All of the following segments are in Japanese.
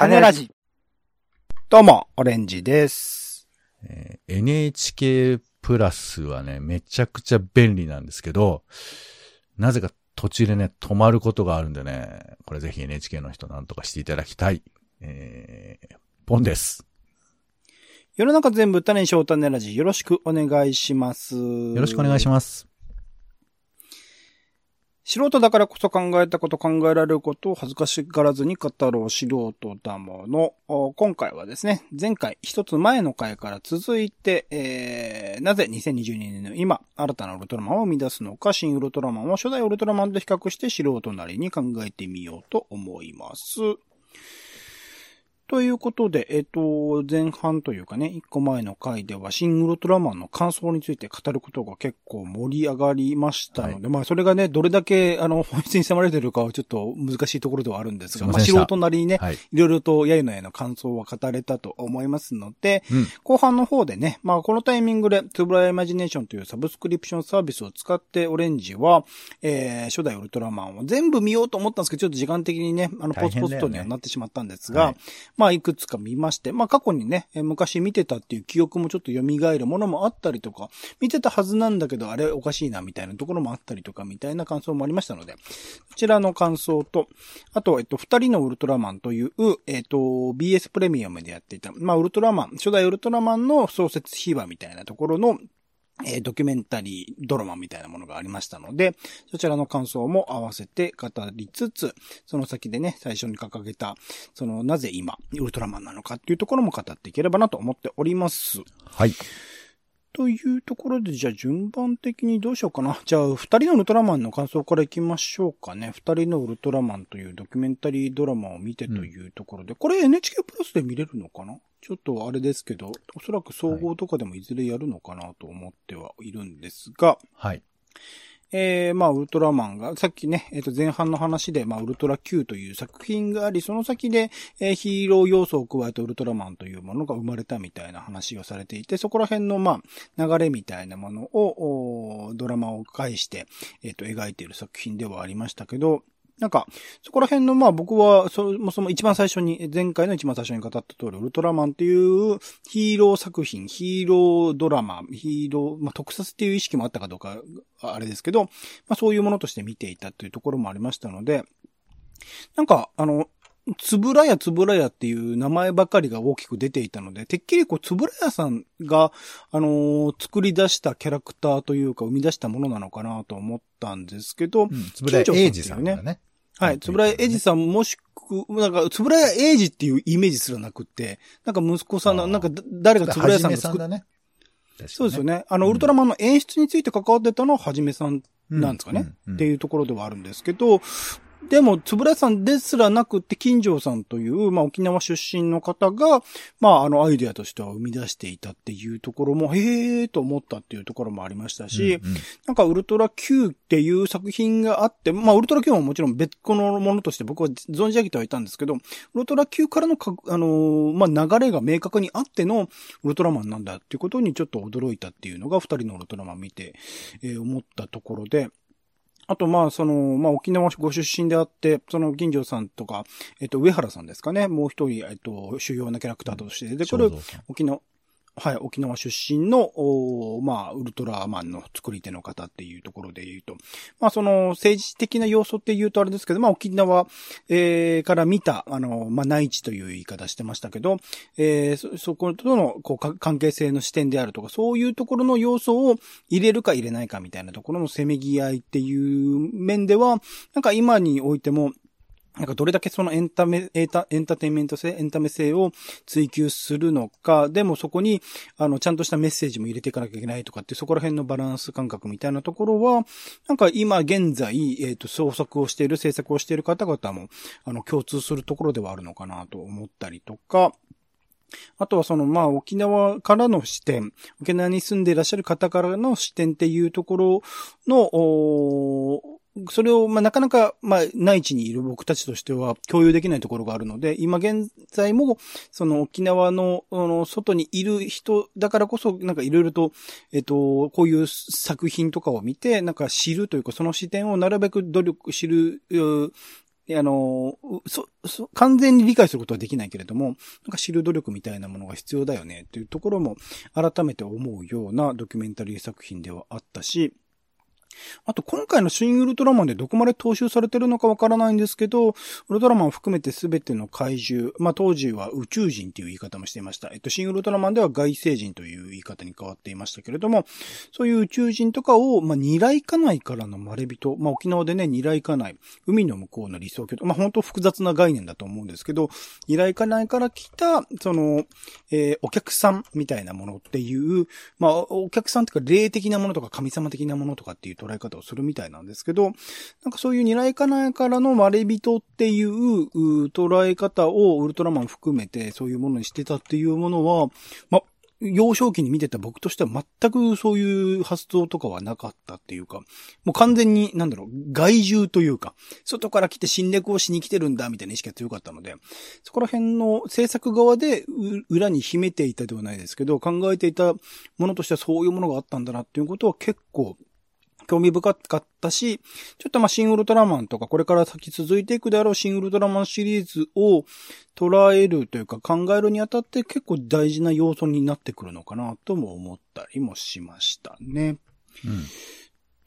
種ラジ。どうも、オレンジです。えー NHK プラスはね、めちゃくちゃ便利なんですけど、なぜか途中でね、止まることがあるんでね、これぜひ NHK の人なんとかしていただきたい。えー、ポンです。世の中全部種にしよう種ラジ。よろしくお願いします。よよろしくお願いします。素人だからこそ考えたこと考えられることを恥ずかしがらずに語ろう素人だもの。今回はですね、前回一つ前の回から続いて、えー、なぜ2022年の今、新たなウルトラマンを生み出すのか、新ウルトラマンを初代ウルトラマンと比較して素人なりに考えてみようと思います。ということで、えっ、と、前半というかね、一個前の回では、新ウルトラマンの感想について語ることが結構盛り上がりましたので、まあ、それがね、どれだけ、あの、本質に迫られてるかはちょっと難しいところではあるんですが、まあ、素人なりにね、はい。いろいろとやゆのやの感想は語れたと思いますので、うん。後半の方でね、まあこのタイミングで、トゥブライマジネーションというサブスクリプションサービスを使って、オレンジは、えー、初代ウルトラマンを全部見ようと思ったんですけど、ちょっと時間的にね、あの、ポツポツとにはなってしまったんですが、はいまあいくつか見まして、まあ過去にね、昔見てたっていう記憶もちょっと蘇るものもあったりとか、見てたはずなんだけど、あれおかしいなみたいなところもあったりとか、みたいな感想もありましたので、こちらの感想と、あと、えっと、二人のウルトラマンという、えっと、BS プレミアムでやっていた、まあ、ウルトラマン、初代ウルトラマンの創設秘話みたいなところの、えードキュメンタリードラマみたいなものがありましたので、そちらの感想も合わせて語りつつ、その先でね、最初に掲げた、その、なぜ今、ウルトラマンなのかっていうところも語っていければなと思っております。はい。というところで、じゃあ順番的にどうしようかな。じゃあ、二人のウルトラマンの感想からいきましょうかね。二人のウルトラマンというドキュメンタリードラマを見てというところで、これ NHK プラスで見れるのかな？ちょっとあれですけど、おそらく総合とかでもいずれやるのかなと思ってはいるんですが、はい。えー、まあ、ウルトラマンが、さっきね、えっ、と、前半の話で、まあ、ウルトラ Q という作品があり、その先で、えーヒーロー要素を加えたウルトラマンというものが生まれたみたいな話をされていて、そこら辺の、まあ、流れみたいなものを、おドラマを介して、えっ、と、描いている作品ではありましたけど、なんか、そこら辺の、まあ僕は、そもそも一番最初に、前回の一番最初に語った通り、ウルトラマンっていうヒーロー作品、ヒーロードラマ、ヒーロー、まあ特撮っていう意識もあったかどうか、あれですけど、まあそういうものとして見ていたというところもありましたので、なんか、あの、つぶらやつぶらやっていう名前ばかりが大きく出ていたので、てっきりこう、つぶらやさんが、あのー作り出したキャラクターというか、生み出したものなのかなと思ったんですけど、うん。つぶらや金城さん英二さんがね。はい。つぶらやえじさんもしく、なんか、つぶらやえじっていうイメージすらなくって、なんか息子さんなんかだ誰がつぶらやさんが作っね。そうですよね。ね。あの、うんウルトラマンの演出について関わってたのははじめさんなんですかね。うん。っていうところではあるんですけど、でも、つぶらやさんですらなくって、金城さんという、まあ、沖縄出身の方が、まあ、あの、アイデアとしては生み出していたっていうところも、へーと思ったっていうところもありましたし、うんうん。なんか、ウルトラ Q っていう作品があって、まあ、ウルトラ Q ももちろん別個のものとして僕は存じ上げてはいたんですけど、ウルトラ Q からのか、あのーまあ、流れが明確にあってのウルトラマンなんだっていうことにちょっと驚いたっていうのが二人のウルトラマン見て、えー思ったところで、あと、まあ、その、まあ、沖縄ご出身であって、その、銀城さんとか、えっと、上原さんですかね。もう一人、えっと、主要なキャラクターとして出てくる正、蔵さん沖縄、はい、沖縄出身の、まあ、ウルトラマンの作り手の方っていうところで言うと、まあ、その、政治的な要素って言うとあれですけど、まあ、沖縄、えー、から見た、あの、まあ、内地という言い方してましたけど、えー、そ、そことの、こう、関係性の視点であるとか、そういうところの要素を入れるか入れないかみたいなところのせめぎ合いっていう面では、なんか今においても、なんかどれだけそのエンタメ、エンタエンターテインメント性、エンタメ性を追求するのか、でもそこに、あの、ちゃんとしたメッセージも入れていかなきゃいけないとかって、そこら辺のバランス感覚みたいなところは、なんか今現在、えっ、と、創作をしている、制作をしている方々も、あの、共通するところではあるのかなと思ったりとか、あとはその、まあ、沖縄からの視点、沖縄に住んでいらっしゃる方からの視点っていうところの、それを、まあ、なかなか、まあ、内地にいる僕たちとしては共有できないところがあるので、今現在も、その沖縄の、あの、外にいる人だからこそ、なんかいろいろと、えっと、こういう作品とかを見て、なんか知るというか、その視点をなるべく努力知る、うあの、そ、そ、完全に理解することはできないけれども、なんか知る努力みたいなものが必要だよねっていうところも改めて思うようなドキュメンタリー作品ではあったし、あと今回のシン・ウルトラマンでどこまで踏襲されてるのかわからないんですけど、ウルトラマンを含めて全ての怪獣、まあ当時は宇宙人っていう言い方もしていました。えっと、シン・ウルトラマンでは外星人という言い方に変わっていましたけれども、そういう宇宙人とかを、まあ二来家内からのまれびと、まあ沖縄でね、二来家内、海の向こうの理想郷と、まあ本当複雑な概念だと思うんですけど、二来家内から来た、その、えー、お客さんみたいなものっていう、まあお客さんっていうか霊的なものとか神様的なものとかっていう捉え方をするみたいなんですけど、なんかそういう狙いかないからのまれびとっていう捉え方をウルトラマン含めてそういうものにしてたっていうものは、ま、幼少期に見てた僕としては全くそういう発想とかはなかったっていうか、もう完全に、なんだろう、外獣というか、外から来て侵略をしに来てるんだみたいな意識が強かったので、そこら辺の制作側で裏に秘めていたではないですけど、考えていたものとしてはそういうものがあったんだなっていうことは結構興味深かったし、ちょっとまあ、シン・ウルトラマンとか、これから先続いていくであろうシン・ウルトラマンシリーズを捉えるというか考えるにあたって結構大事な要素になってくるのかなとも思ったりもしましたね。うん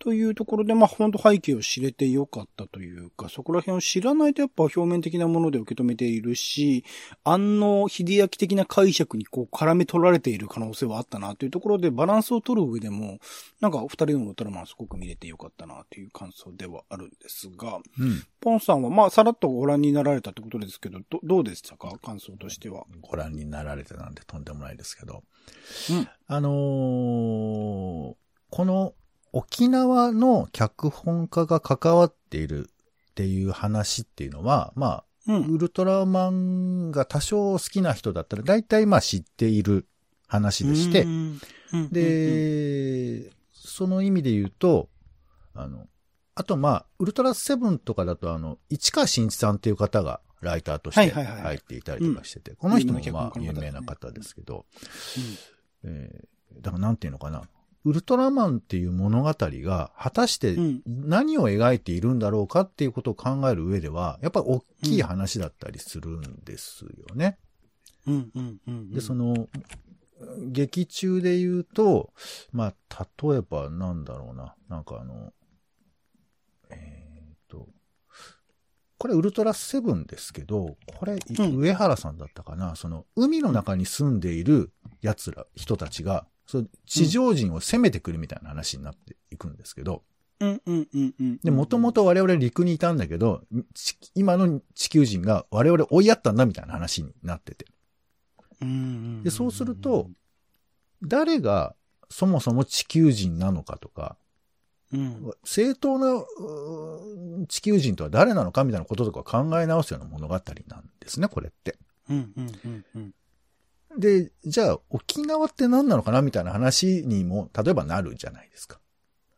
というところで、まあ、本当背景を知れてよかったというか、そこら辺を知らないとやっぱ表面的なもので受け止めているし、安野秀明的な解釈にこう絡め取られている可能性はあったなというところで、バランスを取る上でも、なんか二人のウルトラマンすごく見れてよかったなという感想ではあるんですが、うん。ポンさんは、まあ、さらっとご覧になられたってことですけど、どどうでしたか？感想としては。ご覧になられてなんてとんでもないですけど。うん。あのーこの沖縄の脚本家が関わっているっていう話っていうのは、まあ、うん。ウルトラマンが多少好きな人だったら大体まあ知っている話でしてで、その意味で言うと、あの、あとまあ、ウルトラセブンとかだとあの、市川新一さんっていう方がライターとして入っていたりとかしてて、この人もまあ有名な脚本家の方ですね。有名な方ですけど、えーだからなんていうのかな。ウルトラマンっていう物語が果たしてうん何を描いているんだろうかっていうことを考える上では、やっぱり大きい話だったりするんですよね。うん、うん、うん。で、その、劇中で言うと、まあ、例えばなんだろうな。なんかあの、えっ、と、これウルトラセブンですけど、これ、上原さんだったかな、その、海の中に住んでいる奴ら、人たちが、そう地上人を攻めてくるみたいな話になっていくんですけど、うん、うん、うん、うん。で、もともと我々陸にいたんだけど、ち今の地球人が我々追いやったんだみたいな話になってて。うん、うん。で、そうすると、誰がそもそも地球人なのかとか、うん、正当な地球人とは誰なのかみたいなこととか考え直すような物語なんですね、これって。うん、うん、うん、うん。で、じゃあ沖縄って何なのかなみたいな話にも、例えばなるじゃないですか。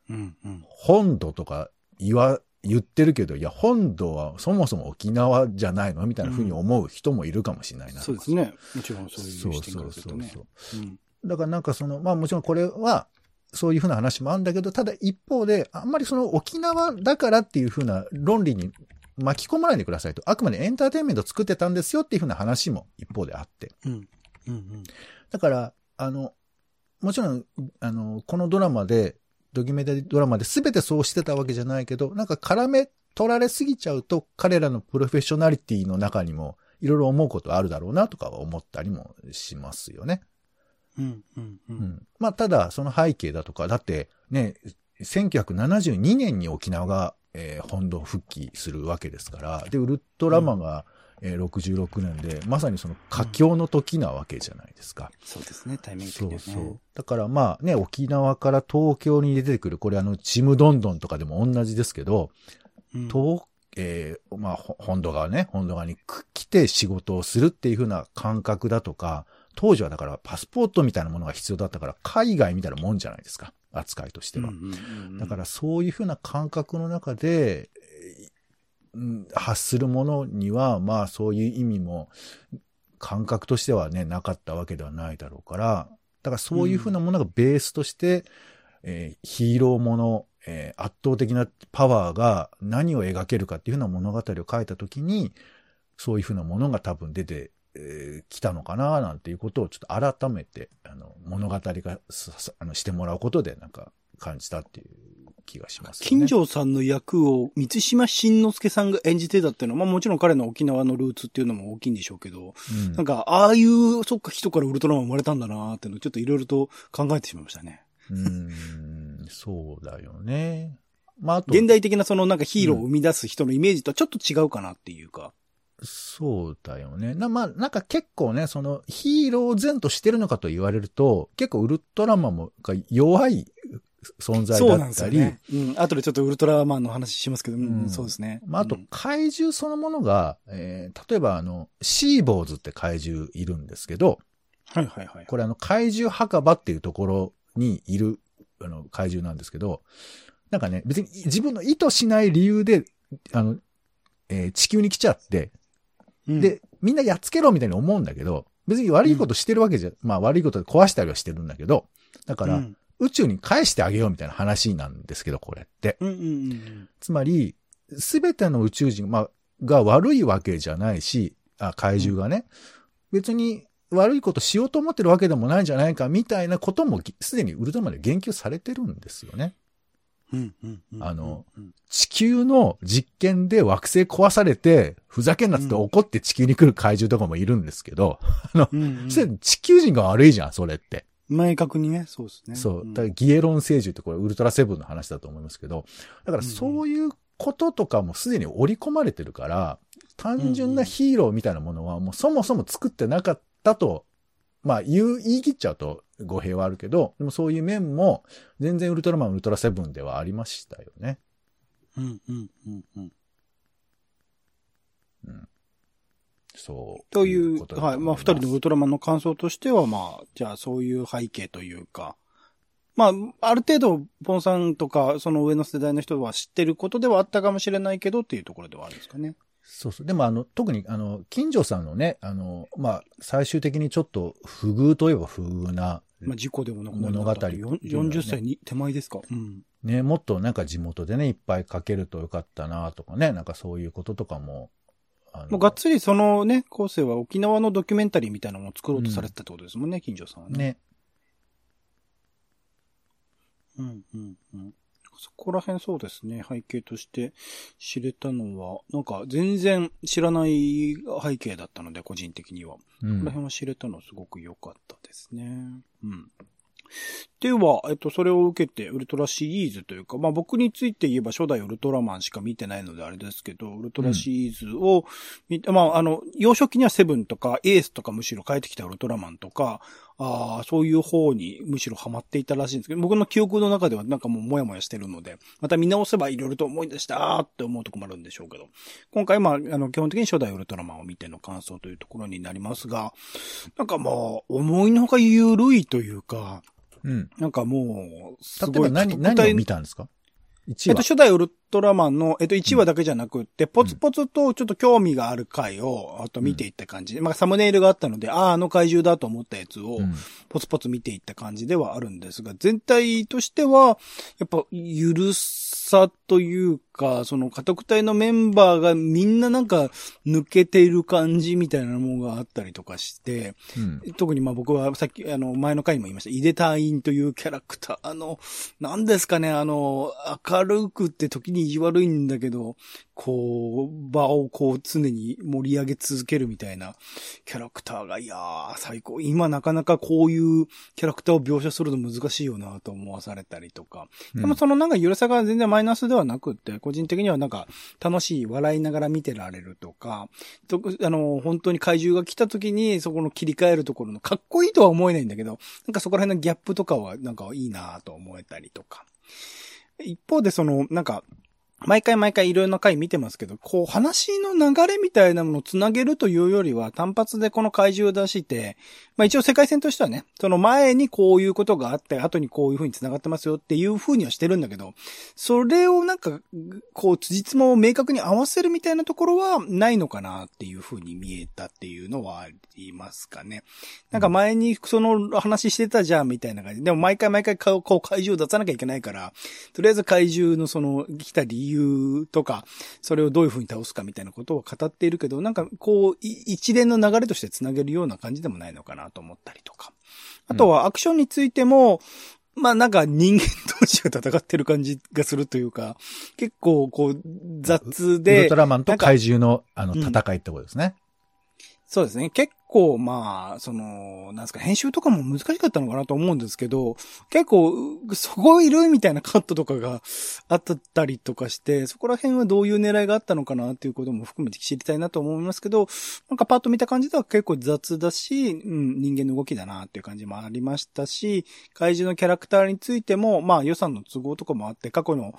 うん、うん。本土とか言わ、言ってるけど、いや、本土はそもそも沖縄じゃないのみたいな風に思う人もいるかもしれないな、そうですね。もちろんそういうそう視点からそうそうするとね。そう。うんだからなんかその、まあもちろんこれは、そういうふうな話もあるんだけど、ただ一方で、あんまりその沖縄だからっていうふうな論理に巻き込まないでくださいと。あくまでエンターテインメント作ってたんですよっていうふうな話も一方であって。うん。うん。うん。だから、あの、もちろん、あの、このドラマで、ドキュメンタリードラマで全てそうしてたわけじゃないけど、なんか絡め取られすぎちゃうと、彼らのプロフェッショナリティの中にも、いろいろ思うことあるだろうなとかは思ったりもしますよね。うん。うん。う。うんん。まあ、ただ、その背景だとか、だって、ね、1972年に沖縄が、えー本土復帰するわけですから、で、ウルトラマンが、えー66年で、まさにその佳境の時なわけじゃないですか。そうですね。タイミング的そうですね。そう。だからまあね、沖縄から東京に出てくる、これあの、ちむどんどんとかでも同じですけど、うん。東、えーまあ、ほ本土側ね、本土側にく来て仕事をするっていう風な感覚だとか、当時はだからパスポートみたいなものが必要だったから、海外みたいなもんじゃないですか。扱いとしては。うんうんうんだからそういう風な感覚の中で、発するものには、まあそういう意味も、感覚としてはね、なかったわけではないだろうから、だからそういう風なものがベースとして、えーヒーローもの、えー圧倒的なパワーが何を描けるかっていうふうな物語を書いたときに、そういうふうなものが多分出てき、たのかななんていうことをちょっと改めて、あの、物語がささあのしてもらうことでなんか感じたっていう気がします、ね。金城さんの役を三島慎之介さんが演じてたっていうのは、まあもちろん彼の沖縄のルーツっていうのも大きいんでしょうけど、うんなんか、ああいう、そっか、人からウルトラマン生まれたんだなーっていうのをちょっといろいろと考えてしまいましたね。うーん、そうだよね。まあ、あと、現代的なそのなんかヒーローを生み出す人のイメージとはちょっと違うかなっていうか。そうだよね。な、まあ、なんか結構ね、そのヒーロー前としてるのかと言われると、結構ウルトラマンもが弱い存在そうなんだったり、ですよね。うん。後でちょっとウルトラマンの話しますけど、うん、うんそうですね。まあ、あとうん怪獣そのものが、えー例えばあの、シーボーズって怪獣いるんですけど、はいはいはい。これあの、怪獣墓場っていうところにいる、あの、怪獣なんですけど、なんかね、別に自分の意図しない理由で、あの、えー地球に来ちゃって、うん、で、みんなやっつけろみたいに思うんだけど、別に悪いことしてるわけじゃ、まあ悪いことで壊したりはしてるんだけど、だから、うん、宇宙に返してあげようみたいな話なんですけど、これって。うんうんうんつまり、すべての宇宙人、まあ、が悪いわけじゃないし、あ、怪獣がね、別に悪いことしようと思ってるわけでもないんじゃないかみたいなこともぎすでにウルトラマンで言及されてるんですよね。うんうんうん。あのうん、地球の実験で惑星壊されて、ふざけんなって怒って地球に来る怪獣とかもいるんですけど、うんうん、それ地球人が悪いじゃん、それって。明確にね、そうですね。そう。んだからギエロン星獣ってこれウルトラセブンの話だと思いますけど、だからそういうこととかもすでに織り込まれてるから、単純なヒーローみたいなものはもうそもそも作ってなかったと、まあ言う、言い切っちゃうと語弊はあるけど、でもそういう面も全然ウルトラマン、ウルトラセブンではありましたよね。うんうんうんうん。そう。という、ことだとはい。まあ、二人のウルトラマンの感想としては、まあ、じゃあそういう背景というか、まあ、ある程度、ポンさんとか、その上の世代の人は知ってることではあったかもしれないけどっていうところではあるんですかね。そうそう。でもあの、特にあの、金城さんのね、あの、まあ、最終的にちょっと不遇といえば不遇な、まあ、事故でもなくな物語ったとよん40歳に手前ですか。うん。ね、もっとなんか地元でね、いっぱい書けるとよかったなとかね、なんかそういうこととかも、もうがっつりそのね、後世は沖縄のドキュメンタリーみたいなのを作ろうとされてたってことですもんね、金城さんはね。ね、うん、うん、うん。そこら辺そうですね、背景として知れたのは、なんか全然知らない背景だったので、個人的には。うこのん。辺は知れたのすごく良かったですね。うん。では、えっと、それを受けて、ウルトラシリーズというか、まあ僕について言えば初代ウルトラマンしか見てないのであれですけど、ウルトラシリーズを見て、まああの、幼少期にはセブンとかエースとかむしろ帰ってきたウルトラマンとか、ああ、そういう方にむしろハマっていたらしいんですけど、僕の記憶の中ではなんかもうモヤモヤしてるので、また見直せばいろいろと思い出したーって思うとこもあるんでしょうけど、今回まあ、あの、基本的に初代ウルトラマンを見ての感想というところになりますが、なんかまあ、思いのほか緩いというか、うん。なんかもう、すごい例えば何、何を見たんですか ?1 えっと、話。初代ウルトラマンの、えっと、1話だけじゃなくって、ポツポツとちょっと興味がある回を、あと見ていった感じ。で、まあ、サムネイルがあったので、ああ、あの怪獣だと思ったやつをう、ん。ポツポツ見ていった感じではあるんですが、全体としては、やっぱ、ゆるさというか、その家督隊のメンバーがみんななんか抜けている感じみたいなものがあったりとかして、うん。特にまあ僕はさっき、あの、前の回にも言いました、井出隊員というキャラクター、あの、なんですかね、あの、明るくって時に意地悪いんだけど、こう、場をこう常に盛り上げ続けるみたいなキャラクターが、いやー、最高。今なかなかこういうキャラクターを描写するの難しいよなと思わされたりとか。でもそのなんかゆるさが全然マイナスではなくって、個人的にはなんか楽しい、笑いながら見てられるとか、とあの、本当に怪獣が来た時にそこの切り替えるところのかっこいいとは思えないんだけど、なんかそこら辺のギャップとかはなんかいいなと思えたりとか。一方でその、なんか、毎回毎回いろいろな回見てますけど、こう話の流れみたいなものをつなげるというよりは単発でこの怪獣を出して、まあ一応世界線としてはね、その前にこういうことがあって、後にこういう風に繋がってますよっていう風にはしてるんだけど、それをなんか、こう、辻褄を明確に合わせるみたいなところはないのかなっていう風に見えたっていうのはありますかね。なんか前にその話してたじゃんみたいな感じ。でも毎回毎回こう怪獣を出さなきゃいけないから、とりあえず怪獣のその来た理由とか、それをどういう風に倒すかみたいなことを語っているけど、なんかこう、一連の流れとして繋げるような感じでもないのかなと思ったりとか。あとはアクションについても、うん、まあなんか人間同士が戦ってる感じがするというか、結構こう雑で。ウルトラマンと怪獣のあの戦いってことですね。そうですね。結構、まあ、その、なんですか、編集とかも難しかったのかなと思うんですけど、結構、そこいるみたいなカットとかがあったりとかして、そこら辺はどういう狙いがあったのかなっていうことも含めて知りたいなと思いますけど、なんかパッと見た感じでは結構雑だし、うん、人間の動きだなっていう感じもありましたし、怪獣のキャラクターについても、まあ予算の都合とかもあって、過去の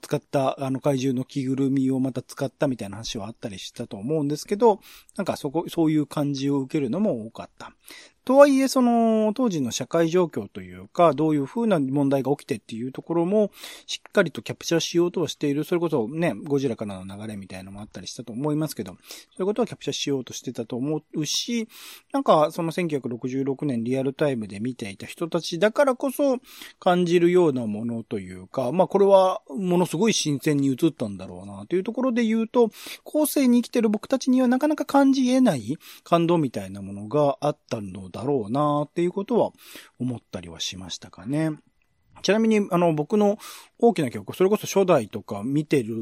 使ったあの怪獣の着ぐるみをまた使ったみたいな話はあったりしたと思うんですけど、なんかそこ、そういう感じを受けるのも多かった。とはいえ、その、当時の社会状況というか、どういう風な問題が起きてっていうところも、しっかりとキャプチャーしようとはしている。それこそね、ゴジラからの流れみたいなのもあったりしたと思いますけど、そういうことはキャプチャーしようとしてたと思うし、なんか、その1966年リアルタイムで見ていた人たちだからこそ感じるようなものというか、まあこれはものすごい新鮮に映ったんだろうなというところで言うと、後世に生きてる僕たちにはなかなか感じ得ない感動みたいなものがあったのでだろうなっていうことは思ったりはしましたかね。ちなみに、あの、僕の大きな記憶、それこそ初代とか見てる、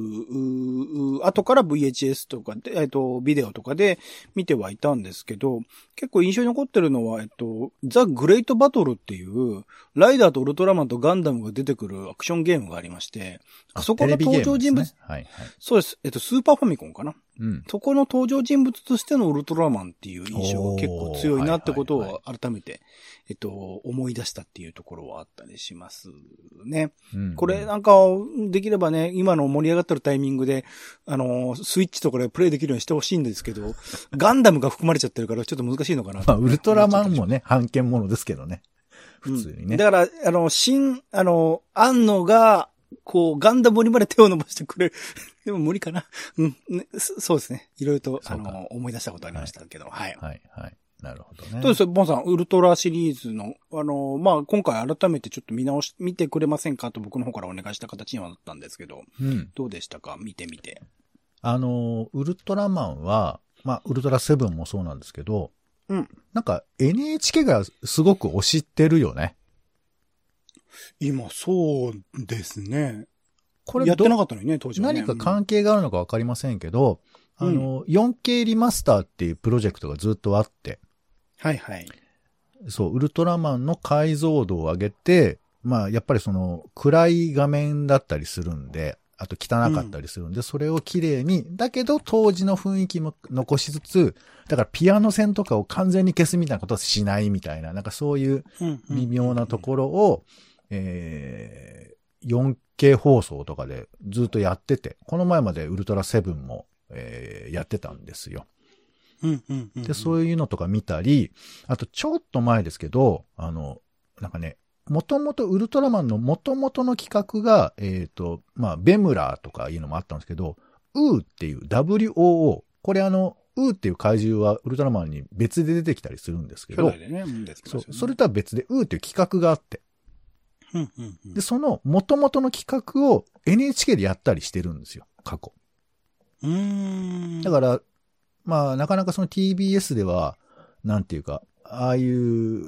後から VHS とかで、えっと、ビデオとかで見てはいたんですけど、結構印象に残ってるのは、えっと、ザ・グレイト・バトルっていう、ライダーとウルトラマンとガンダムが出てくるアクションゲームがありまして、あそこの登場人物、ね、はいはい。そうです。えっと、スーパーファミコンかな。うん。そこの登場人物としてのウルトラマンっていう印象が結構強いなってことを改めて、えっと、思い出したっていうところはあったりしますね。うん、これなんか、できればね、今の盛り上がってるタイミングで、あの、スイッチとかでプレイできるようにしてほしいんですけど、ガンダムが含まれちゃってるからちょっと難しいのかな。まあ、ウルトラマンもね、判権ものですけどね。普通にね。うん、だから、あの、新、あの、あんのが、こう、ガンダムにまで手を伸ばしてくれる。でも無理かな。うん、ね、そうですね。いろいろと、あの、思い出したことありましたけど、はい。はい、はい。なるほどね。どうですボンさん、ウルトラシリーズの、あの、まあ、今回改めてちょっと見直し、見てくれませんかと僕の方からお願いした形にはなったんですけど、うん。どうでしたか？見てみて。あの、ウルトラマンは、まあ、ウルトラセブンもそうなんですけど、うん。なんか NHK がすごく推してるよね。今、そうですね。これやってなかったのにね、当時は、ね、何か関係があるのかわかりませんけど、うん、あの、4K リマスターっていうプロジェクトがずっとあって、はいはい。そう、ウルトラマンの解像度を上げて、まあ、やっぱりその、暗い画面だったりするんで、あと汚かったりするんで、うん、それを綺麗に、だけど当時の雰囲気も残しつつ、だからピアノ線とかを完全に消すみたいなことはしないみたいな、なんかそういう微妙なところを、えー、4K 放送とかでずっとやってて、この前までウルトラセブンも、えー、やってたんですよ。で、そういうのとか見たり、あとちょっと前ですけど、あの、なんかね、もともとウルトラマンのもともとの企画が、えっ、ー、と、まあ、ベムラーとかいうのもあったんですけど、ウーっていう WOO、これあの、ウーっていう怪獣はウルトラマンに別で出てきたりするんですけど、ねそう、それとは別でウーっていう企画があって、で、その元々の企画を NHK でやったりしてるんですよ、過去。だから、まあ、なかなかその TBS では、なんていうか、ああいう、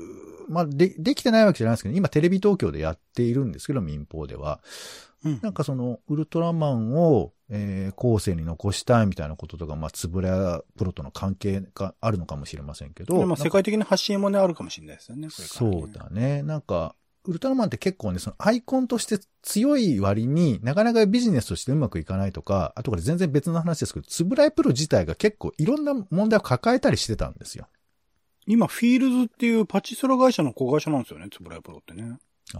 まあ、で、できてないわけじゃないですけど、今テレビ東京でやっているんですけど、民放では。うん、なんかその、ウルトラマンを、えー、後世に残したいみたいなこととか、まあ、つぶらやプロとの関係があるのかもしれませんけど。まあ、世界的な発信もね、あるかもしれないですよね、ねそうだね。なんか、ウルトラマンって結構ね、そのアイコンとして強い割になかなかビジネスとしてうまくいかないとか、あとこれ全然別の話ですけど、つぶらいプロ自体が結構いろんな問題を抱えたりしてたんですよ。今、フィールズっていうパチスロ会社の子会社なんですよね、つぶらいプロってね。あ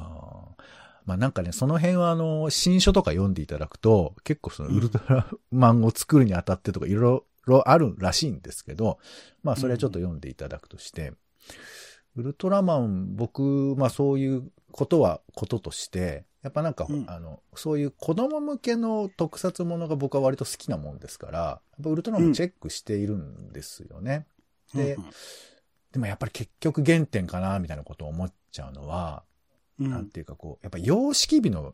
あ。まあなんかね、その辺はあの、新書とか読んでいただくと、結構そのウルトラマンを作るにあたってとかいろいろあるらしいんですけど、まあそれはちょっと読んでいただくとして、ウルトラマン、僕、まあそういうことはこととして、やっぱなんか、うんあの、そういう子供向けの特撮ものが僕は割と好きなもんですから、やっぱウルトラマンチェックしているんですよね。でうんでもやっぱり結局原点かな、みたいなことを思っちゃうのは、うん、なんていうかこう、やっぱ様式美の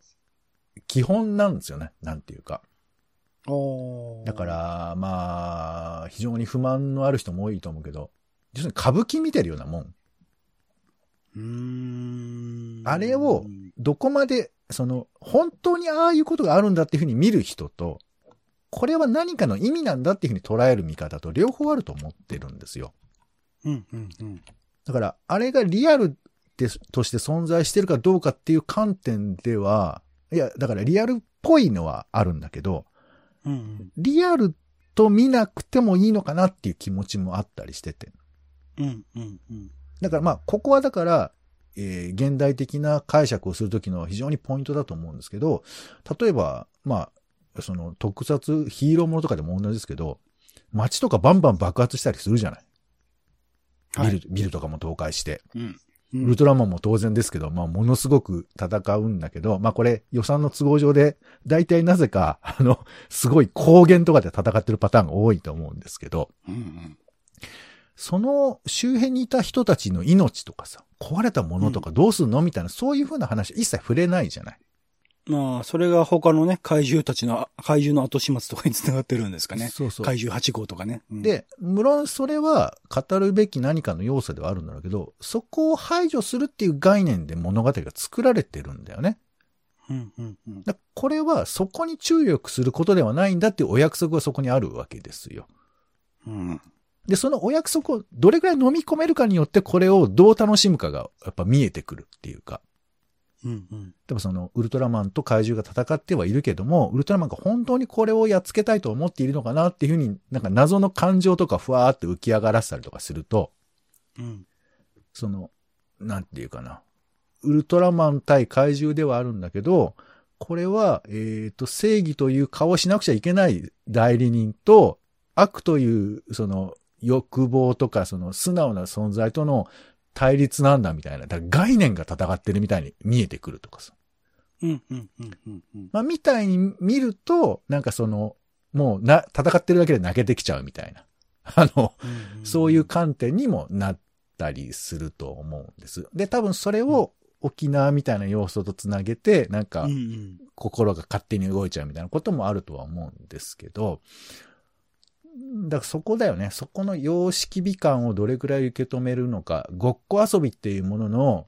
基本なんですよね。なんていうか。だか、ら、まあ、非常に不満のある人も多いと思うけど、要するに歌舞伎見てるようなもん。あれをどこまで、その、本当にああいうことがあるんだっていうふうに見る人と、これは何かの意味なんだっていうふうに捉える見方と両方あると思ってるんですよ。うん、うん、うん。だから、あれがリアルでとして存在してるかどうかっていう観点では、いや、だからリアルっぽいのはあるんだけど、うんうん、リアルと見なくてもいいのかなっていう気持ちもあったりしてて。うん、うん、うん。だからまあ、ここはだから、えー現代的な解釈をするときの非常にポイントだと思うんですけど、例えば、まあ、その特撮、ヒーローものとかでも同じですけど、街とかバンバン爆発したりするじゃない。はいビル、ビルとかも倒壊して。うん。ウルトラマンも当然ですけど、まあ、ものすごく戦うんだけど、まあ、これ予算の都合上で、大体なぜか、あの、すごい高原とかで戦ってるパターンが多いと思うんですけど、うん、うん。その周辺にいた人たちの命とかさ、壊れたものとかどうすんのみたいな、そういう風な話一切触れないじゃない。まあ、それが他のね、怪獣たちの、怪獣の後始末とかに繋がってるんですかね。そうそう。怪獣8号とかね。うん、で、無論それは語るべき何かの要素ではあるんだろうけど、そこを排除するっていう概念で物語が作られてるんだよね。うん、うん、うん。だこれはそこに注力することではないんだっていうお約束がそこにあるわけですよ。うん。で、そのお約束をどれくらい飲み込めるかによってこれをどう楽しむかがやっぱ見えてくるっていうか。うん、うん。例えばそのウルトラマンと怪獣が戦ってはいるけども、ウルトラマンが本当にこれをやっつけたいと思っているのかなっていうふうになんか謎の感情とかふわーって浮き上がらせたりとかすると、うん。その、なんていうかな。ウルトラマン対怪獣ではあるんだけど、これは、えっ、と、正義という顔をしなくちゃいけない代理人と、悪という、その、欲望とか、その、素直な存在との対立なんだみたいな。だから概念が戦ってるみたいに見えてくるとかさ。うん、うん、うん、うん。うんまあ、みたいに見ると、なんかその、もうな、戦ってるだけで泣けてきちゃうみたいな。あの、そういう観点にもなったりすると思うんです。で、多分それを沖縄みたいな要素とつなげて、なんかうん、うん。心が勝手に動いちゃうみたいなこともあるとは思うんですけど、だからそこだよね。そこの様式美感をどれくらい受け止めるのか、ごっこ遊びっていうものの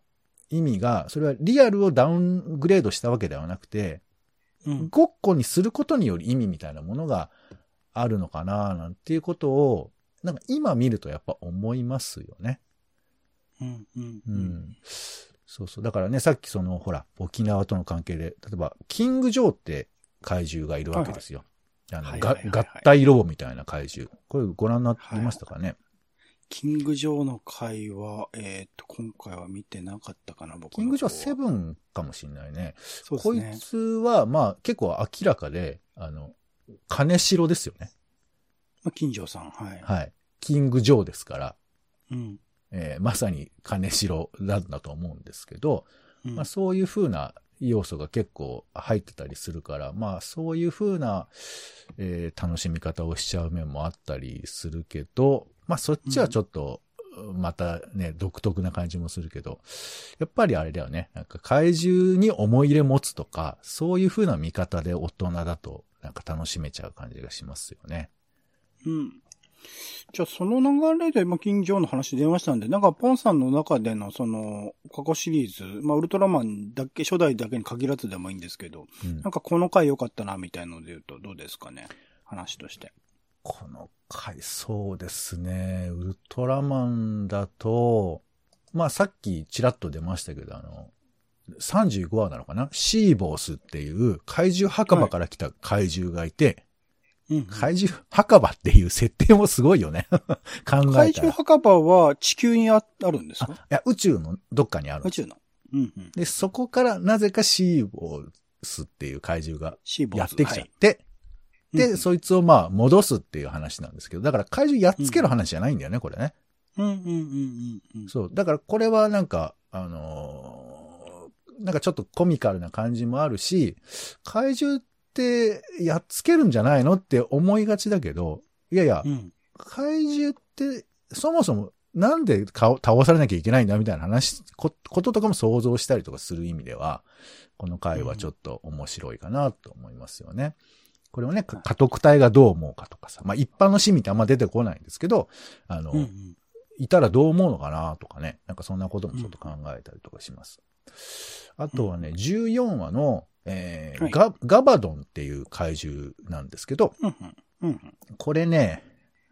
意味が、それはリアルをダウングレードしたわけではなくて、うん。ごっこにすることによる意味みたいなものがあるのかななんていうことを、なんか今見るとやっぱ思いますよね。うん、うん。う。ん。そうそう。だからね、さっきその、ほら、沖縄との関係で、例えば、キング・ジョーって怪獣がいるわけですよ。あの、がはいはいはいはい合体ロボみたいな怪獣。これご覧になりましたかね、キング・ジョーの回は、えっ、と、今回は見てなかったかな、僕キング・ジョーセン。ブンかもしれないね。そうですこいね。つは、まあ、結構明らかで、あの、金城ですよね。まあ、金城さん、はい。はい。キング・ジョーですから。うん。えーまさに金城なんだと思うんですけど、うんまあ、そういう風な要素が結構入ってたりするから、まあそういう風な、えー楽しみ方をしちゃう面もあったりするけど、まあそっちはちょっと、またね、独特な感じもするけど、やっぱりあれだよね。なんか怪獣に思い入れ持つとか、そういう風な見方で大人だと、なんか楽しめちゃう感じがしますよね。うん。じゃあ、その流れで、まあ、金城の話出ましたんで、なんか、ポンさんの中での、その、過去シリーズ、まあ、ウルトラマンだけ、初代だけに限らずでもいいんですけど、うんなんか、この回良かったな、みたいので言うと、どうですかね話として。この回、そうですね。ウルトラマンだと、まあさっきちらっと出ましたけど、あの、35話なのかな？シーボースっていう怪獣墓場から来た怪獣がいて、うん。怪獣墓場っていう設定もすごいよね。考え。怪獣墓場は地球にああるんですか？あいや、宇宙のどっかにある。宇宙の。うんうん。で、そこからなぜかシーボースっていう怪獣がやってきちゃって、はいで、うんそいつをまあ戻すっていう話なんですけど、だから怪獣やっつける話じゃないんだよね、これね。うんうんうんうんうん。そう。だからこれはなんか、あのーなんかちょっとコミカルな感じもあるし、怪獣ってやっつけるんじゃないのって思いがちだけど、いやいやう、ん。怪獣ってそもそもなんで顔倒されなきゃいけないんだみたいな話、ここととかも想像したりとかする意味では、この回はちょっと面白いかなと思いますよね。これをね、か家督隊がどう思うかとかさ、まあ一般の市民ってあんま出てこないんですけど、あの、うんうん。いたらどう思うのかなとかね。なんかそんなこともちょっと考えたりとかします。あとはね、14話の、えーはいガガバドンっていう怪獣なんですけど、うんうん。これね、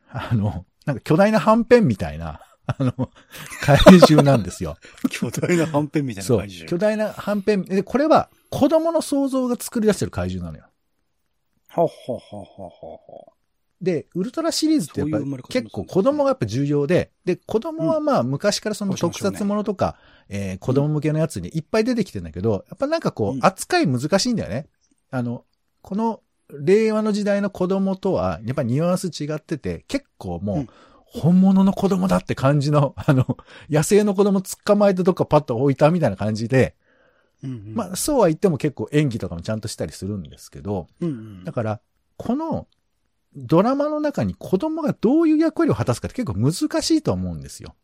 あの、なんか巨大なはんぺんみたいな、あの、怪獣なんですよ。巨大なはんぺんみたいなそう。怪獣。巨大なはんぺん。で、これは子供の想像が作り出してる怪獣なのよ。はっはっはっはっはっは。で、ウルトラシリーズってやっぱそういう生まれ方もするんですね結構子供がやっぱ重要で、で、子供はまあ昔からその特撮ものとか、えー子供向けのやつにいっぱい出てきてんだけど、やっぱなんかこううん扱い難しいんだよね。あの、この令和の時代の子供とはやっぱニュアンス違ってて、結構もううん本物の子供だって感じの、あの、野生の子供捕まえてどっかパッと置いたみたいな感じで、うんうん。まあそうは言っても結構演技とかもちゃんとしたりするんですけど、うんうんだ。から、このドラマの中に子供がどういう役割を果たすかって結構難しいと思うんですよ。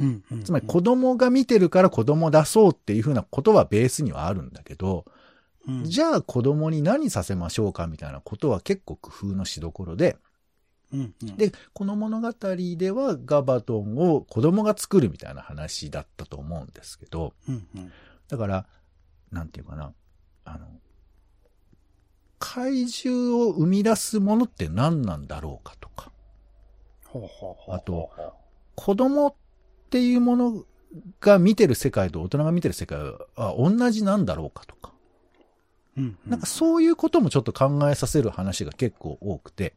うんうん。つまり子供が見てるから子供出そうっていうふうなことはベースにはあるんだけど、うん、じゃあ子供に何させましょうかみたいなことは結構工夫のしどころで、うんうん、で、この物語ではガバトンを子供が作るみたいな話だったと思うんですけど、うんうん。だから、なんていうかな、あの、怪獣を生み出すものって何なんだろうかとか、ほうほうほうほうあと、子供っていうものが見てる世界と大人が見てる世界は同じなんだろうかとか、うんうん、なんかそういうこともちょっと考えさせる話が結構多くて、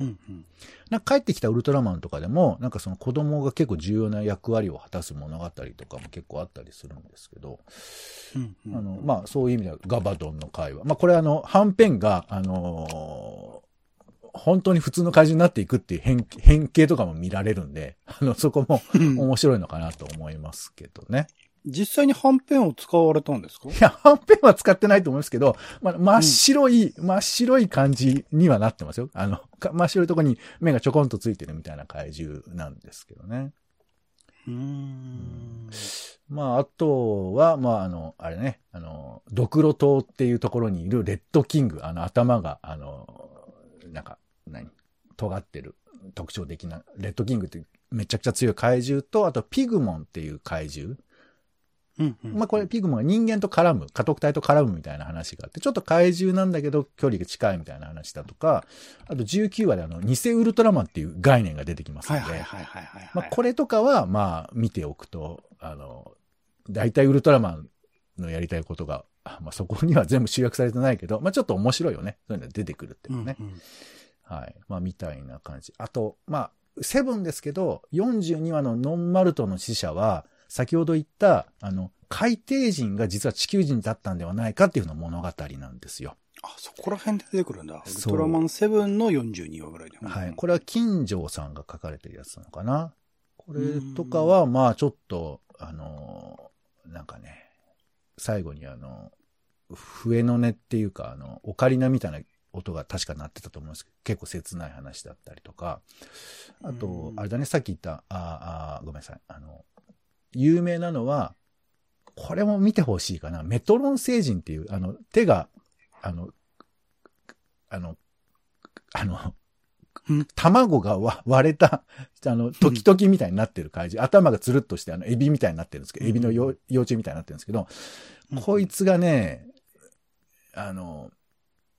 うんうん。なんか帰ってきたウルトラマンとかでも、なんかその子供が結構重要な役割を果たす物語とかも結構あったりするんですけど、うんうん。あの、まあそういう意味ではガバドンの会話。まあこれあの、はんぺんが、あのー本当に普通の怪獣になっていくっていう変変形とかも見られるんで、あの、そこもうん面白いのかなと思いますけどね。実際にはんぺんを使われたんですか？いや、はんぺんは使ってないと思いますけど、まあ、真っ白い、真っ白い感じにはなってますよ。あの、か真っ白いとこに目がちょこんとついてるみたいな怪獣なんですけどね。うーん。まあ、あとは、まあ、あの、あれね、あの、ドクロ島っていうところにいるレッドキング、あの、頭が、あの、なんか、何？尖ってる特徴的な、レッドキングってめちゃくちゃ強い怪獣と、あとピグモンっていう怪獣。うんうん。まあこれピグモンが人間と絡む、家督隊と絡むみたいな話があって、ちょっと怪獣なんだけど距離が近いみたいな話だとか、あと19話であの、偽ウルトラマンっていう概念が出てきますので、はいはいはいはい。まあこれとかは、まあ見ておくと、あの、大体ウルトラマンのやりたいことが、あまあそこには全部集約されてないけど、まあちょっと面白いよね。そういうのが出てくるっていうのね。うんうんはい。まあ、みたいな感じ。あと、まあ、セブンですけど、42話のノンマルトの死者は、先ほど言った、あの、海底人が実は地球人だったんではないかっていうような物語なんですよ。あ、そこら辺で出てくるんだ。ウルトラマン7の42話ぐらいで。はい。これは金城さんが書かれてるやつなのかな。これとかは、まあ、ちょっと、あの、なんかね、最後にあの、笛の音っていうか、あの、オカリナみたいな音が確か鳴ってたと思うんですけど、結構切ない話だったりとか、あとう、んあれだね、さっき言った、ああ、ごめんなさい。あの、有名なのは、これも見てほしいかな。メトロン星人っていう、あの、手が、あの、あの、あのうん、卵がわ割れた、あの、時々みたいになってる怪獣。頭がつるっとして、あの、エビみたいになってるんですけど、エビの幼幼虫みたいになってるんですけど、うんこいつがね、あの、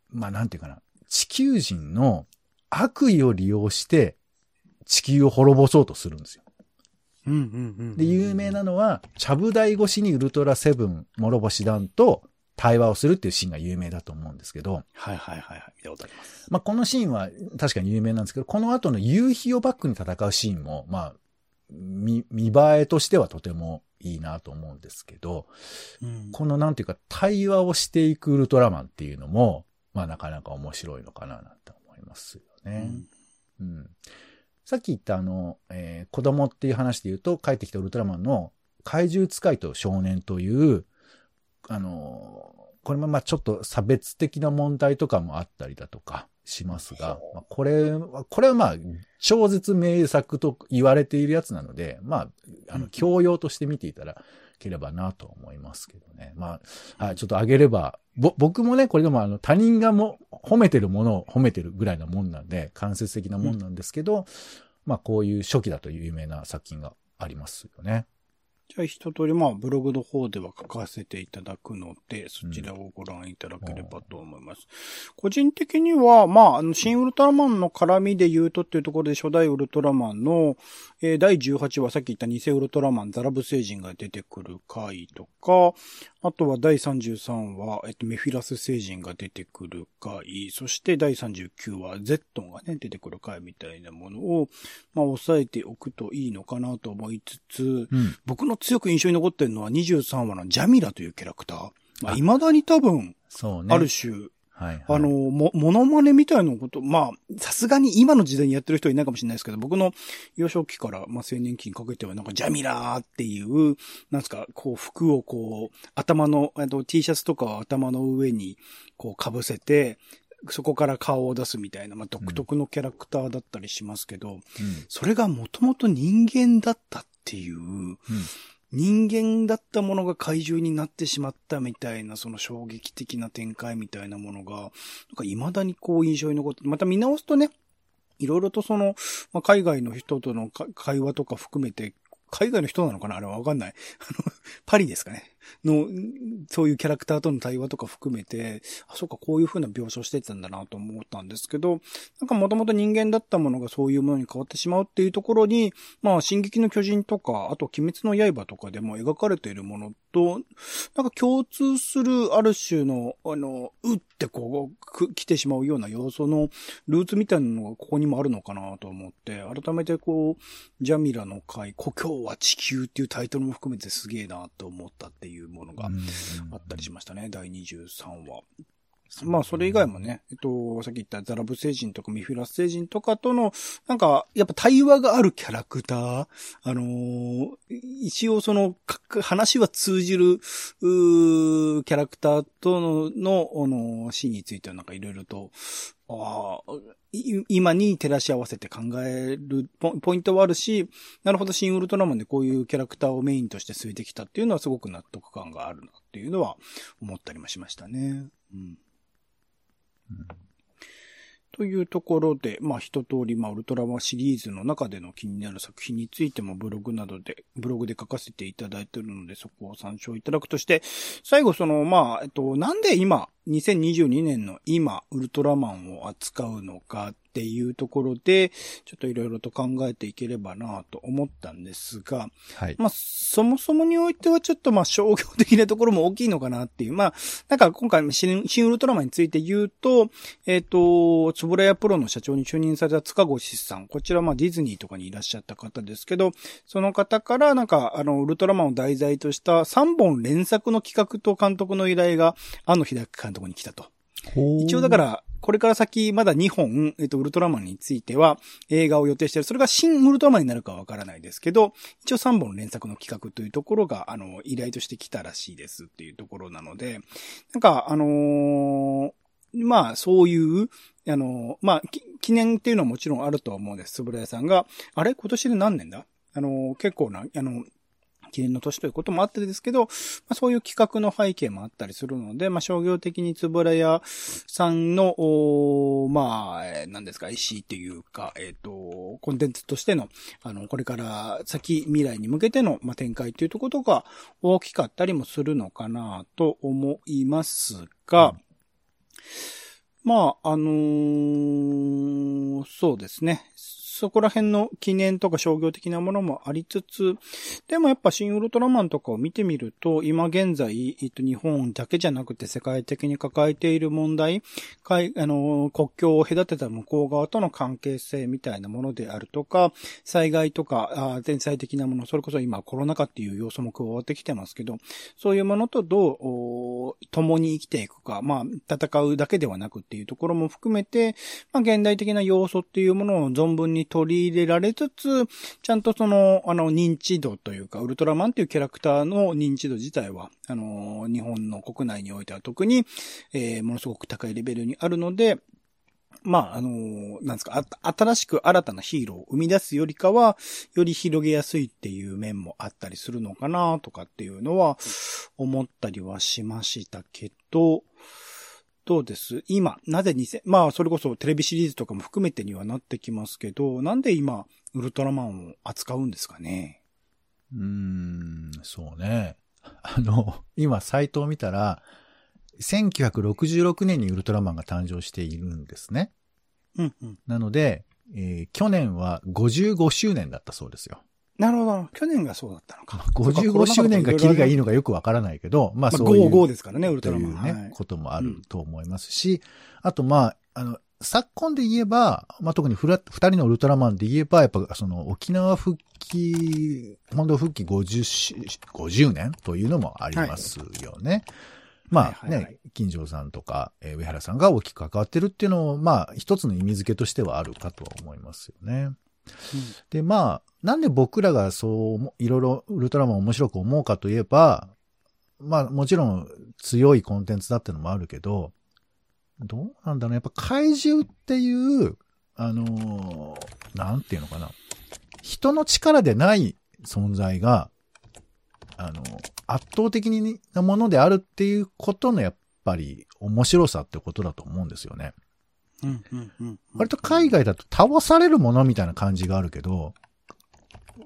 まあ、なんていうかな、地球人の悪意を利用して、地球を滅ぼそうとするんですよ。うんうんうん。で、有名なのは、ちゃぶ台越しにウルトラセブン、諸星団と対話をするっていうシーンが有名だと思うんですけど、はいはいはいはい。見たことあります。まあ、このシーンは確かに有名なんですけど、この後の夕日をバックに戦うシーンも、まあ、見、見栄えとしてはとてもいいなと思うんですけど、うんこのなんていうか対話をしていくウルトラマンっていうのも、まあなかなか面白いのかななんて思いますよね。うん。さっき言ったあの、えー子供っていう話で言うと、帰ってきたウルトラマンの怪獣使いと少年という、あのーこれもまあちょっと差別的な問題とかもあったりだとかしますが、まあ、これは、これはまあ超絶名作と言われているやつなので、まあ、あの、教養として見ていただければなと思いますけどね。まあ、はい、ちょっとあげれば、ぼ、僕もね、これでもあの、他人がも褒めてるものを褒めてるぐらいなもんなんで、間接的なもんなんですけど、まあ、こういう初期だという有名な作品がありますよね。じゃあ一通り、まあ、ブログの方では書かせていただくので、そちらをご覧いただければと思います。個人的には、まあ、あの、新ウルトラマンの絡みで言うとっていうところで、初代ウルトラマンの、えー第18話、さっき言った偽ウルトラマン、ザラブ星人が出てくる回とか、あとは第33話、えっと、メフィラス星人が出てくる回、そして第39話、ゼットンがね、出てくる回みたいなものを、まあ、押さえておくといいのかなと思いつつ、うん。僕の強く印象に残ってるのは23話のジャミラというキャラクター。まあ、あ未だに多分、そうね。ある種、はい、はい。あの、も、モノマネみたいなこと、まあ、さすがに今の時代にやってる人はいないかもしれないですけど、僕の幼少期から、まあ、青年期にかけては、なんか、ジャミラーっていう、なんですか、こう、服をこう、頭の、あと T シャツとかを頭の上に、こう、被せて、そこから顔を出すみたいな、まあ、独特のキャラクターだったりしますけど、うん。それがもともと人間だったっていう、うん。人間だったものが怪獣になってしまったみたいな、その衝撃的な展開みたいなものが、なんか未だにこう印象に残って、また見直すとね、いろいろとその、まあ、海外の人との会話とか含めて、海外の人なのかな？あれはわかんない。あの、パリですかねの、そういうキャラクターとの対話とか含めて、あ、そうか、こういう風な描写をしてたんだなと思ったんですけど、なんかもともと人間だったものがそういうものに変わってしまうっていうところに、まあ、進撃の巨人とか、あと鬼滅の刃とかでも描かれているものと、なんか共通するある種の、あの、うってこう、来てしまうような要素のルーツみたいなのがここにもあるのかなと思って、改めてこう、ジャミラの回、故郷は地球っていうタイトルも含めてすげえなと思ったっていう。ものがあったりしましたね、第23話。まあ、それ以外もね、えっと、さっき言ったザラブ星人とかミフィラス星人とかとの、なんか、やっぱ対話があるキャラクター、あのー一応その、か話は通じる、うーキャラクターとの、の、あのーシーンについてはなんかいろいろと、ああ、今に照らし合わせて考えるポポイントはあるし、なるほど、新ウルトラマンでこういうキャラクターをメインとして据えてきたっていうのはすごく納得感があるなっていうのは思ったりもしましたね。うん。というところで、まあ一通り、まあウルトラマンシリーズの中での気になる作品についてもブログなどで、ブログで書かせていただいているので、そこを参照いただくとして、最後その、まあ、えっと、なんで今、2022年の今、ウルトラマンを扱うのかていうところで、ちょっといろいろと考えていければなと思ったんですが、はい。まあ、そもそもにおいてはちょっとまあ商業的なところも大きいのかなっていう。まあ、なんか今回新新ウルトラマンについて言うと、えっ、と、つぶらやプロの社長に就任された塚越さん。こちらまあディズニーとかにいらっしゃった方ですけど、その方からなんかあの、ウルトラマンを題材とした3本連作の企画と監督の依頼が、あの秀明監督に来たと。一応だから、これから先まだ2本、えっと、ウルトラマンについては映画を予定している。それが新ウルトラマンになるかはわからないですけど、一応3本連作の企画というところが、あの、依頼として来たらしいですっていうところなので、なんか、あのーまあ、そういう、あのーまあ、記念っていうのはもちろんあると思うんです。つぶらやさんが、あれ？今年で何年だ？あのー結構な、あの、記念の年ということもあってですけど、まあ、そういう企画の背景もあったりするので、まあ、商業的につぶらやさんの、まあ、えー何ですか、石っていうか、えっ、と、コンテンツとしての、あの、これから先未来に向けての、まあ、展開というところが大きかったりもするのかなと思いますが、まあ、あのーそうですね。そこら辺の記念とか商業的なものもありつつ、でもやっぱ新ウルトラマンとかを見てみると、今現在、えっと、日本だけじゃなくて世界的に抱えている問題、海あの国境を隔てた向こう側との関係性みたいなものであるとか、災害とか、あ天才的なもの、それこそ今コロナ禍っていう要素も加わってきてますけど、そういうものとどう共に生きていくか、まあ、戦うだけではなくっていうところも含めて、まあ、現代的な要素っていうものを存分に取り入れられつつ、ちゃんとその、あの、認知度というか、ウルトラマンっていうキャラクターの認知度自体は、あの、日本の国内においては特に、えー、ものすごく高いレベルにあるので、まあ、あの、なんですか、新しく新たなヒーローを生み出すよりかは、より広げやすいっていう面もあったりするのかなとかっていうのは、思ったりはしましたけど、どうです今、なぜ2000、まあ、それこそテレビシリーズとかも含めてにはなってきますけど、なんで今、ウルトラマンを扱うんですかね？うーん、そうね。あの、今、サイトを見たら、1966年にウルトラマンが誕生しているんですね。うんうん。なので、えー、去年は55周年だったそうですよ。なるほど。去年がそうだったのか。55周年がキリがいいのかよくわからないけど、まあそういう。まあ、55ですからね、ウルトラマン。ね、はい、こともあると思いますし、あとまあ、あの、昨今で言えば、まあ、特に二人のウルトラマンで言えば、やっぱその沖縄復帰、本土復帰50、50年というのもありますよね。はい、まあね、はいはいはい、金城さんとか、えー、上原さんが大きく関わってるっていうのも、まあ一つの意味付けとしてはあるかとは思いますよね。で、まあ、なんで僕らがそう、いろいろウルトラマン面白く思うかといえば、まあもちろん強いコンテンツだってのもあるけど、どうなんだろうやっぱ怪獣っていう、あのー、なんていうのかな。人の力でない存在が、あの、圧倒的なものであるっていうことのやっぱり面白さってことだと思うんですよね。うんうんうん、割と海外だと倒されるものみたいな感じがあるけど、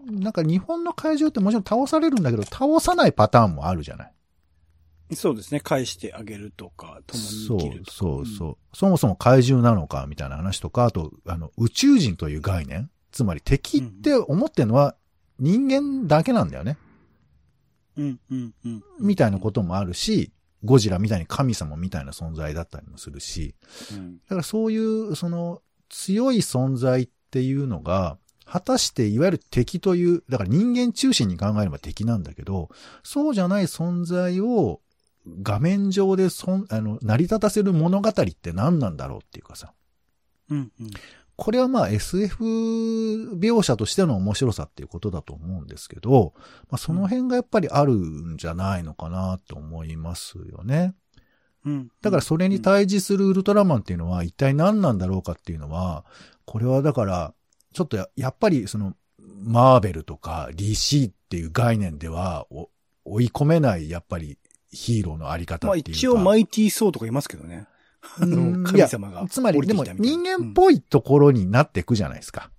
なんか日本の怪獣ってもちろん倒されるんだけど、倒さないパターンもあるじゃない？そうですね。返してあげるとか、共に生きるとか。そうそうそう、うん、そもそも怪獣なのかみたいな話とか、あと、あの、宇宙人という概念？つまり敵って思ってるのは人間だけなんだよね。うんうんうん。みたいなこともあるし、ゴジラみたいに神様みたいな存在だったりもするし、うん、だからそういう、その、強い存在っていうのが、果たしていわゆる敵という、だから人間中心に考えれば敵なんだけど、そうじゃない存在を画面上でそん、あの、成り立たせる物語って何なんだろうっていうかさ。うんうん。これはまあ SF 描写としての面白さっていうことだと思うんですけど、まあ、その辺がやっぱりあるんじゃないのかなと思いますよね。うん。だからそれに対峙するウルトラマンっていうのは一体何なんだろうかっていうのは、これはだから、ちょっとややっぱりその、マーベルとか DC っていう概念では追い込めないやっぱりヒーローのあり方っていうか。まあ一応マイティーソーとかいますけどね。あの、神様が。つまり、でも人間っぽいところになっていくじゃないですか。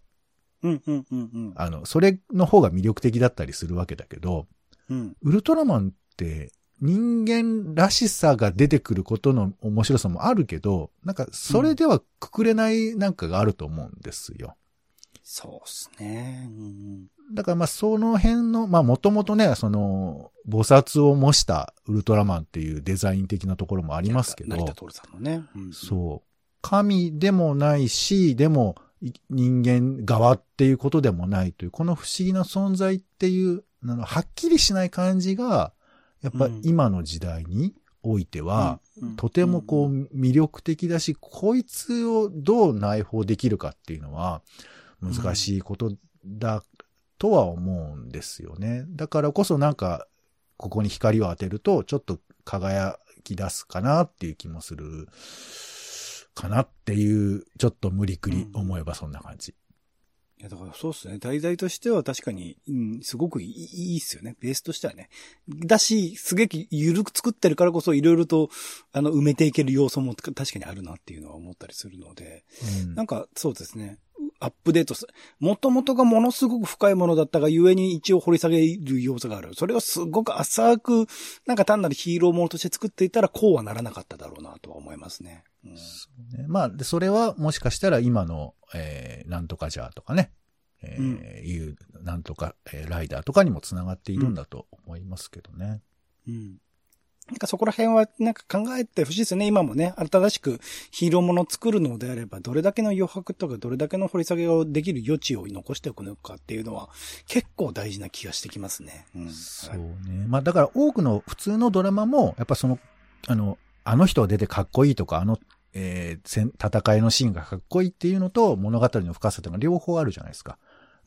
うんうんうんうん。あの、それの方が魅力的だったりするわけだけど、うん、ウルトラマンって人間らしさが出てくることの面白さもあるけど、なんかそれではくくれないなんかがあると思うんですよ。そうっすね。うん、だからまあその辺の、まあもともとね、その、菩薩を模したウルトラマンっていうデザイン的なところもありますけど。成田徹さんのね、うん。そう。神でもないし、でも人間側っていうことでもないという、この不思議な存在っていう、あのはっきりしない感じが、やっぱ今の時代においては、とてもこう魅力的だし、こいつをどう内包できるかっていうのは難しいことだとは思うんですよね。だからこそなんか、ここに光を当てると、ちょっと輝き出すかなっていう気もするかなっていう、ちょっと無理くり思えばそんな感じ。いや、だからそうっすね。題材としては確かに、うん、すごくいいいいっすよね。ベースとしてはね。だし、すげえゆるく作ってるからこそ、いろいろと、あの、埋めていける要素も確かにあるなっていうのは思ったりするので、うん、なんか、そうですね。アップデートす、もともとがものすごく深いものだったが、ゆえに一応掘り下げる要素がある。それをすごく浅く、なんか単なるヒーローものとして作っていたら、こうはならなかっただろうなとは思いますね。うんそうね。まあ、で、それはもしかしたら今の、えー、なんとかじゃとかね、えーいう、なんとか、えーライダーとかにも繋がっているんだと思いますけどね。うん。なんかそこら辺はなんか考えてほしいですね。今もね、新しくヒーローもの作るのであれば、どれだけの余白とかどれだけの掘り下げをできる余地を残しておくのかっていうのは結構大事な気がしてきますね。うん。そうね。まあ、だから多くの普通のドラマも、やっぱその、あの、あの人が出てかっこいいとか、あの、えー戦いのシーンがかっこいいっていうのと物語の深さというのが両方あるじゃないですか。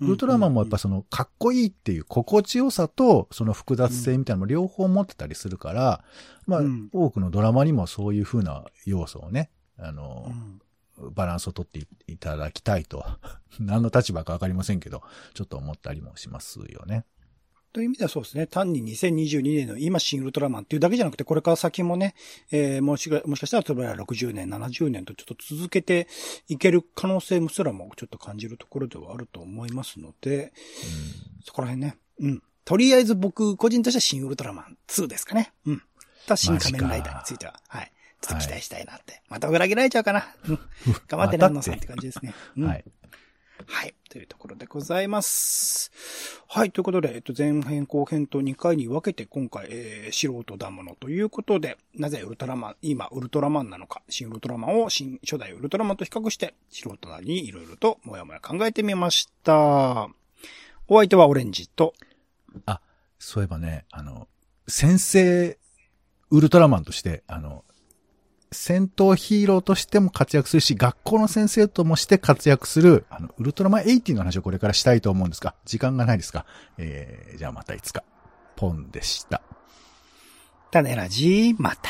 ウルトラマンもやっぱその、かっこいいっていう心地よさと、その複雑性みたいなのも両方持ってたりするから、まあうん、多くのドラマにもそういう風な要素をね、あうの、ん。バランスをとっていただきたいと、何の立場かわかりませんけど、ちょっと思ったりもしますよね。という意味ではそうですね。単に2022年の今新ウルトラマンっていうだけじゃなくて、これから先もね、えー、もしか、もしかしたら、例えば60年、70年とちょっと続けていける可能性もすらもちょっと感じるところではあると思いますので、そこら辺ね。うん。とりあえず僕、個人としては新ウルトラマン2ですかね。うん。と新仮面ライダーについては、はい。ちょっと期待したいなって。また裏切られちゃうかな。うん。頑張ってね、安野さんって感じですね。うんはい。はい。というところでございます。はい。ということで、えっと、前編後編と2回に分けて今回、えー、素人だものということで、なぜウルトラマン、今ウルトラマンなのか、新ウルトラマンを新初代ウルトラマンと比較して、素人なりにいろいろともやもや考えてみました。お相手はオレンジと、あ、そういえばね、あの、先生、ウルトラマンとして、あの、戦闘ヒーローとしても活躍するし、学校の先生ともして活躍する、あの、ウルトラマン80の話をこれからしたいと思うんですが、時間がないですか？えー、じゃあまたいつか。ポンでした。種ラジまた。